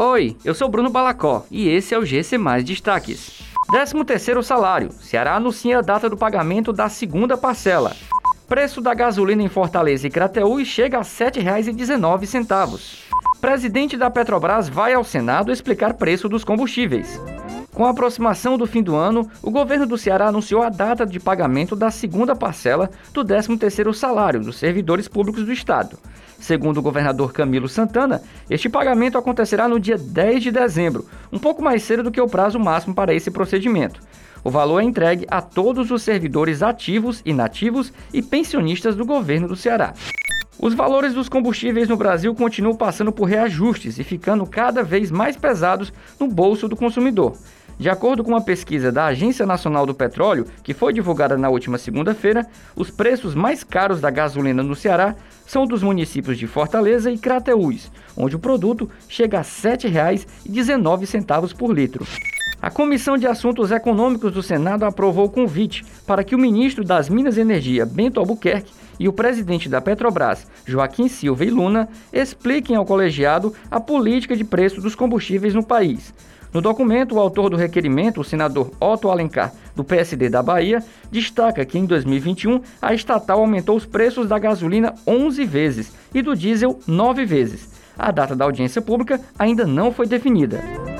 Oi, eu sou Bruno Balacó e esse é o GC Mais Destaques. 13º salário. Ceará anuncia a data do pagamento da segunda parcela. Preço da gasolina em Fortaleza e Crateús chega a R$ 7,19. Presidente da Petrobras vai ao Senado explicar preço dos combustíveis. Com a aproximação do fim do ano, o governo do Ceará anunciou a data de pagamento da segunda parcela do 13º salário dos servidores públicos do estado. Segundo o governador Camilo Santana, este pagamento acontecerá no dia 10 de dezembro, um pouco mais cedo do que o prazo máximo para esse procedimento. O valor é entregue a todos os servidores ativos, inativos e pensionistas do governo do Ceará. Os valores dos combustíveis no Brasil continuam passando por reajustes e ficando cada vez mais pesados no bolso do consumidor. De acordo com uma pesquisa da Agência Nacional do Petróleo, que foi divulgada na última segunda-feira, os preços mais caros da gasolina no Ceará são dos municípios de Fortaleza e Crateús, onde o produto chega a R$ 7,19 por litro. A Comissão de Assuntos Econômicos do Senado aprovou o convite para que o ministro das Minas e Energia, Bento Albuquerque, e o presidente da Petrobras, Joaquim Silva e Luna, expliquem ao colegiado a política de preço dos combustíveis no país. No documento, o autor do requerimento, o senador Otto Alencar, do PSD da Bahia, destaca que em 2021 a estatal aumentou os preços da gasolina 11 vezes e do diesel 9 vezes. A data da audiência pública ainda não foi definida.